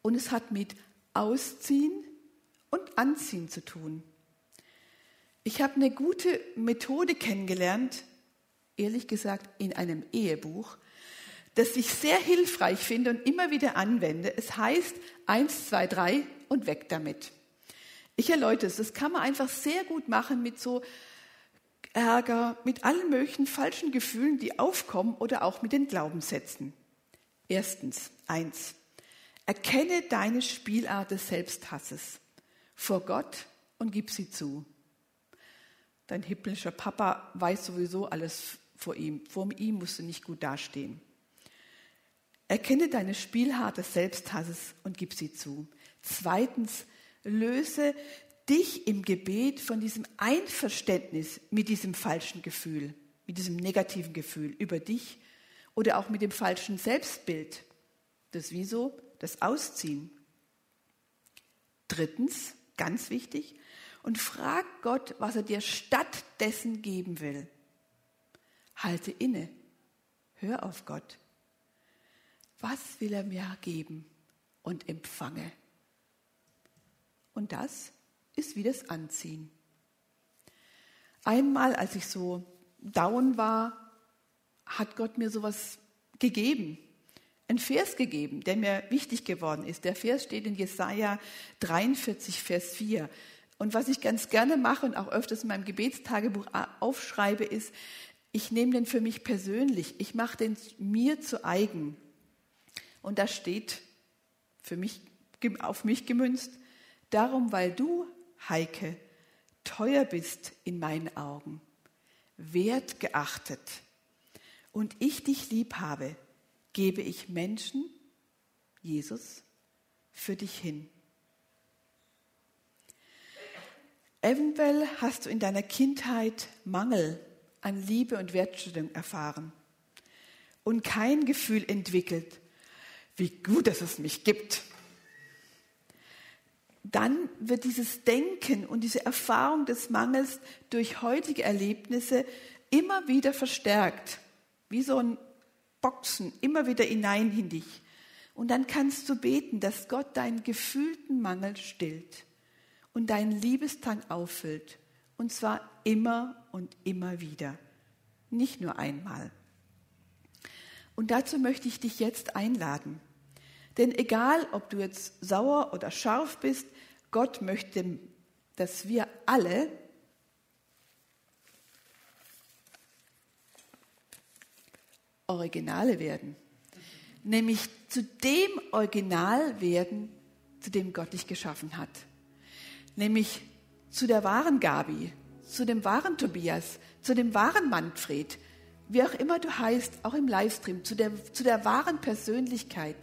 Und es hat mit Ausziehen und Anziehen zu tun. Ich habe eine gute Methode kennengelernt, ehrlich gesagt in einem Ehebuch, das ich sehr hilfreich finde und immer wieder anwende. Es heißt eins, zwei, drei und weg damit. Ich erläutere es. Das kann man einfach sehr gut machen mit so Ärger, mit allen möglichen falschen Gefühlen, die aufkommen oder auch mit den Glaubenssätzen. Erstens, eins. Erkenne deine Spielart des Selbsthasses vor Gott und gib sie zu. Dein himmlischer Papa weiß sowieso alles vor ihm. Vor ihm musst du nicht gut dastehen. Erkenne deine Spielart des Selbsthasses und gib sie zu. Zweitens, löse dich im Gebet von diesem Einverständnis mit diesem falschen Gefühl, mit diesem negativen Gefühl über dich oder auch mit dem falschen Selbstbild. Das Wieso, das Ausziehen. Drittens, ganz wichtig, und frag Gott, was er dir stattdessen geben will. Halte inne, hör auf Gott was will er mir geben und empfange. Und das ist wie das Anziehen. Einmal, als ich so down war, hat Gott mir sowas gegeben, ein Vers gegeben, der mir wichtig geworden ist. Der Vers steht in Jesaja 43, Vers 4. Und was ich ganz gerne mache und auch öfters in meinem Gebetstagebuch aufschreibe, ist, ich nehme den für mich persönlich, ich mache den mir zu eigen. Und da steht für mich, auf mich gemünzt, darum, weil du, Heike, teuer bist in meinen Augen, wertgeachtet und ich dich lieb habe, gebe ich Menschen, Jesus, für dich hin. Eventuell hast du in deiner Kindheit Mangel an Liebe und Wertschätzung erfahren und kein Gefühl entwickelt, wie gut, dass es mich gibt. Dann wird dieses Denken und diese Erfahrung des Mangels durch heutige Erlebnisse immer wieder verstärkt, wie so ein Boxen, immer wieder hinein in dich. Und dann kannst du beten, dass Gott deinen gefühlten Mangel stillt und deinen Liebestank auffüllt. Und zwar immer und immer wieder, nicht nur einmal. Und dazu möchte ich dich jetzt einladen. Denn egal, ob du jetzt sauer oder scharf bist, Gott möchte, dass wir alle Originale werden. Nämlich zu dem Original werden, zu dem Gott dich geschaffen hat. Nämlich zu der wahren Gabi, zu dem wahren Tobias, zu dem wahren Manfred, wie auch immer du heißt, auch im Livestream, zu der, zu der wahren Persönlichkeit,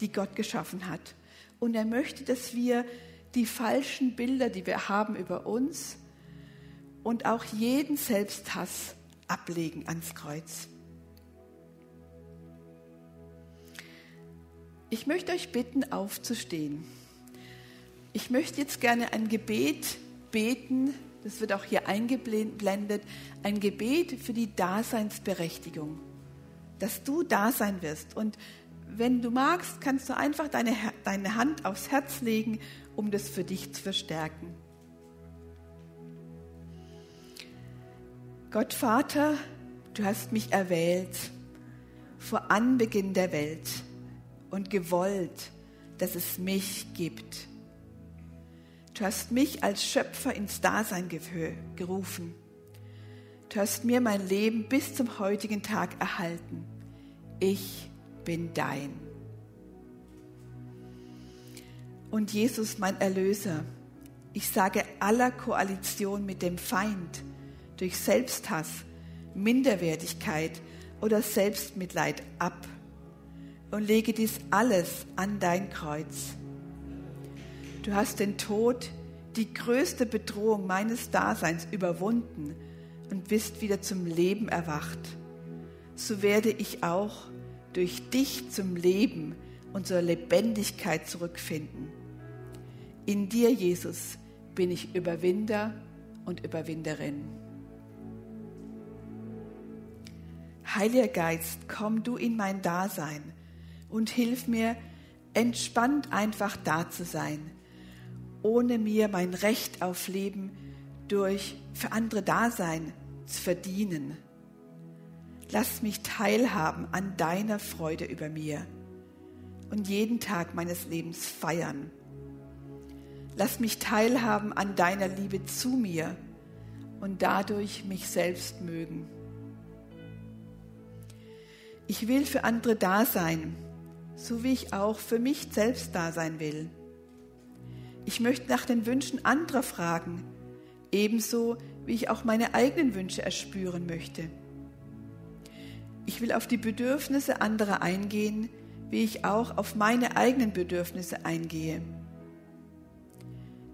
die Gott geschaffen hat. Und er möchte, dass wir die falschen Bilder, die wir haben über uns und auch jeden Selbsthass ablegen ans Kreuz. Ich möchte euch bitten, aufzustehen. Ich möchte jetzt gerne ein Gebet beten, das wird auch hier eingeblendet, ein Gebet für die Daseinsberechtigung, dass du da sein wirst. Und wenn du magst, kannst du einfach deine, deine Hand aufs Herz legen, um das für dich zu verstärken. Gott Vater, du hast mich erwählt vor Anbeginn der Welt und gewollt, dass es mich gibt. Du hast mich als Schöpfer ins Dasein gerufen. Du hast mir mein Leben bis zum heutigen Tag erhalten. Ich bin dein. Und Jesus, mein Erlöser, ich sage aller Koalition mit dem Feind durch Selbsthass, Minderwertigkeit oder Selbstmitleid ab und lege dies alles an dein Kreuz. Du hast den Tod, die größte Bedrohung meines Daseins, überwunden und bist wieder zum Leben erwacht. So werde ich auch durch dich zum Leben und zur Lebendigkeit zurückfinden. In dir, Jesus, bin ich Überwinder und Überwinderin. Heiliger Geist, komm du in mein Dasein und hilf mir, entspannt einfach da zu sein, ohne mir mein Recht auf Leben durch für andere Dasein zu verdienen. Lass mich teilhaben an deiner Freude über mir und jeden Tag meines Lebens feiern. Lass mich teilhaben an deiner Liebe zu mir und dadurch mich selbst mögen. Ich will für andere da sein, so wie ich auch für mich selbst da sein will. Ich möchte nach den Wünschen anderer fragen, ebenso wie ich auch meine eigenen Wünsche erspüren möchte. Ich will auf die Bedürfnisse anderer eingehen, wie ich auch auf meine eigenen Bedürfnisse eingehe.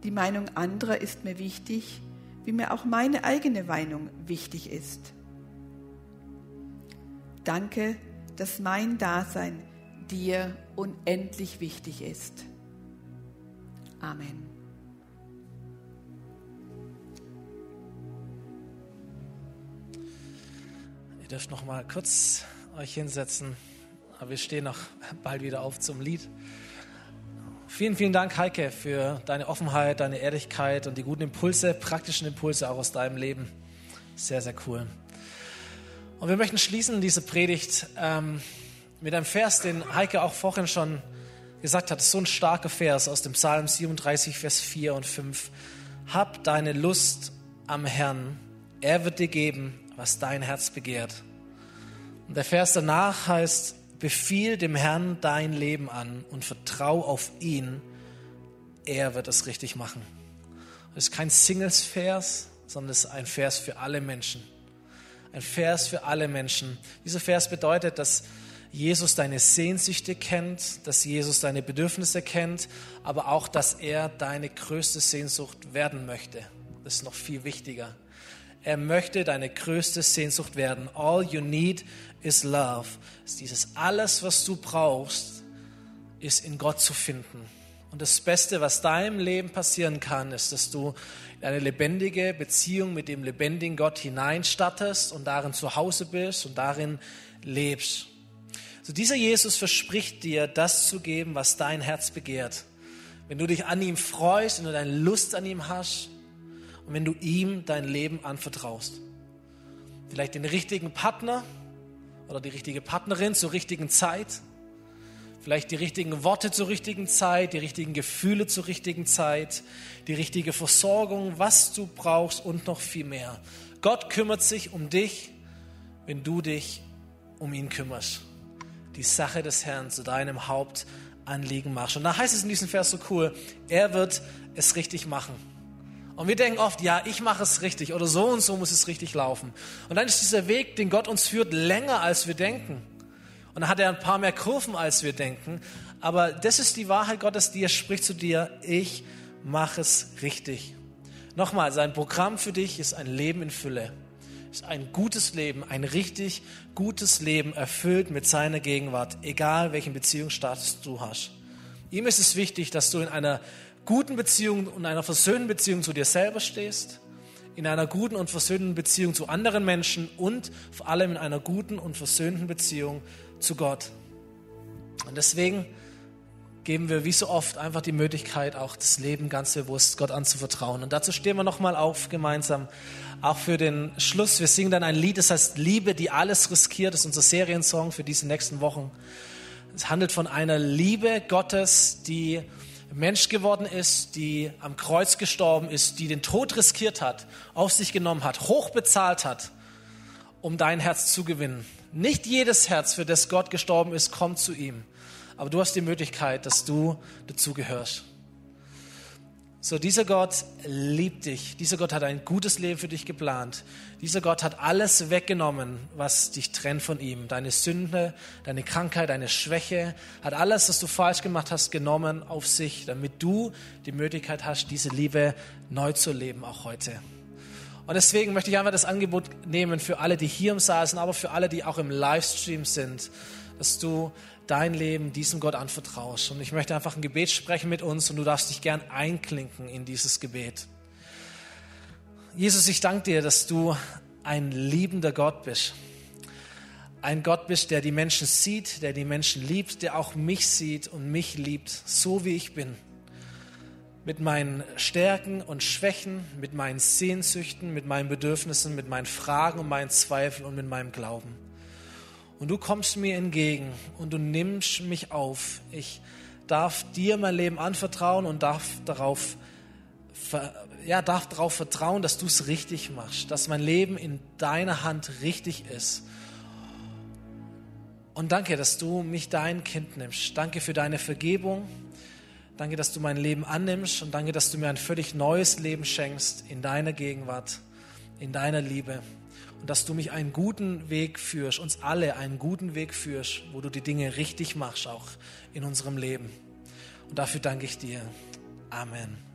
Die Meinung anderer ist mir wichtig, wie mir auch meine eigene Meinung wichtig ist. Danke, dass mein Dasein dir unendlich wichtig ist. Amen. Dürft noch mal kurz euch hinsetzen, aber wir stehen noch bald wieder auf zum Lied. Vielen, vielen Dank, Heike, für deine Offenheit, deine Ehrlichkeit und die guten Impulse, praktischen Impulse auch aus deinem Leben. Sehr, sehr cool. Und wir möchten schließen diese Predigt ähm, mit einem Vers, den Heike auch vorhin schon gesagt hat. Das ist so ein starker Vers aus dem Psalm 37, Vers 4 und 5. Hab deine Lust am Herrn, er wird dir geben, was dein Herz begehrt. Und der Vers danach heißt, befiehl dem Herrn dein Leben an und vertrau auf ihn, er wird es richtig machen. Das ist kein Singles-Vers, sondern es ist ein Vers für alle Menschen ein Vers für alle Menschen. Dieser Vers bedeutet, dass Jesus deine Sehnsüchte kennt, dass Jesus deine Bedürfnisse kennt, aber auch, dass er deine größte Sehnsucht werden möchte. Das ist noch viel wichtiger. Er möchte deine größte Sehnsucht werden. All you need is love. dieses alles, was du brauchst, ist in Gott zu finden. Und das Beste, was deinem Leben passieren kann, ist, dass du in eine lebendige Beziehung mit dem lebendigen Gott hineinstattest und darin zu Hause bist und darin lebst. So dieser Jesus verspricht dir, das zu geben, was dein Herz begehrt. Wenn du dich an ihm freust und du deine Lust an ihm hast und wenn du ihm dein Leben anvertraust. Vielleicht den richtigen Partner oder die richtige Partnerin zur richtigen Zeit Vielleicht die richtigen Worte zur richtigen Zeit, die richtigen Gefühle zur richtigen Zeit, die richtige Versorgung, was du brauchst und noch viel mehr. Gott kümmert sich um dich, wenn du dich um ihn kümmerst. Die Sache des Herrn zu deinem Hauptanliegen machst. Und da heißt es in diesem Vers so cool, er wird es richtig machen. Und wir denken oft, ja, ich mache es richtig oder so und so muss es richtig laufen. Und dann ist dieser Weg, den Gott uns führt, länger als wir denken. Und dann hat er ein paar mehr Kurven, als wir denken. Aber das ist die Wahrheit Gottes, die er spricht zu dir. Ich mache es richtig. Nochmal, sein Programm für dich ist ein Leben in Fülle. Ist ein gutes Leben, ein richtig gutes Leben, erfüllt mit seiner Gegenwart, egal welchen Beziehungsstatus du hast. Ihm ist es wichtig, dass du in einer guten Beziehung und einer versöhnten Beziehung zu dir selber stehst, in einer guten und versöhnten Beziehung zu anderen Menschen und vor allem in einer guten und versöhnten Beziehung zu Gott. Und deswegen geben wir wie so oft einfach die Möglichkeit, auch das Leben ganz bewusst Gott anzuvertrauen. Und dazu stehen wir nochmal auf gemeinsam, auch für den Schluss. Wir singen dann ein Lied, das heißt Liebe, die alles riskiert. Das ist unser Seriensong für diese nächsten Wochen. Es handelt von einer Liebe Gottes, die Mensch geworden ist, die am Kreuz gestorben ist, die den Tod riskiert hat, auf sich genommen hat, hoch bezahlt hat, um dein Herz zu gewinnen. Nicht jedes Herz, für das Gott gestorben ist, kommt zu ihm. Aber du hast die Möglichkeit, dass du dazugehörst. So, dieser Gott liebt dich. Dieser Gott hat ein gutes Leben für dich geplant. Dieser Gott hat alles weggenommen, was dich trennt von ihm. Deine Sünde, deine Krankheit, deine Schwäche, hat alles, was du falsch gemacht hast, genommen auf sich, damit du die Möglichkeit hast, diese Liebe neu zu leben, auch heute. Und deswegen möchte ich einfach das Angebot nehmen für alle, die hier im Saal sind, aber für alle, die auch im Livestream sind, dass du dein Leben diesem Gott anvertraust. Und ich möchte einfach ein Gebet sprechen mit uns und du darfst dich gern einklinken in dieses Gebet. Jesus, ich danke dir, dass du ein liebender Gott bist. Ein Gott bist, der die Menschen sieht, der die Menschen liebt, der auch mich sieht und mich liebt, so wie ich bin. Mit meinen Stärken und Schwächen, mit meinen Sehnsüchten, mit meinen Bedürfnissen, mit meinen Fragen und meinen Zweifeln und mit meinem Glauben. Und du kommst mir entgegen und du nimmst mich auf. Ich darf dir mein Leben anvertrauen und darf darauf, ja, darf darauf vertrauen, dass du es richtig machst, dass mein Leben in deiner Hand richtig ist. Und danke, dass du mich dein Kind nimmst. Danke für deine Vergebung. Danke, dass du mein Leben annimmst und danke, dass du mir ein völlig neues Leben schenkst in deiner Gegenwart, in deiner Liebe und dass du mich einen guten Weg führst, uns alle einen guten Weg führst, wo du die Dinge richtig machst, auch in unserem Leben. Und dafür danke ich dir. Amen.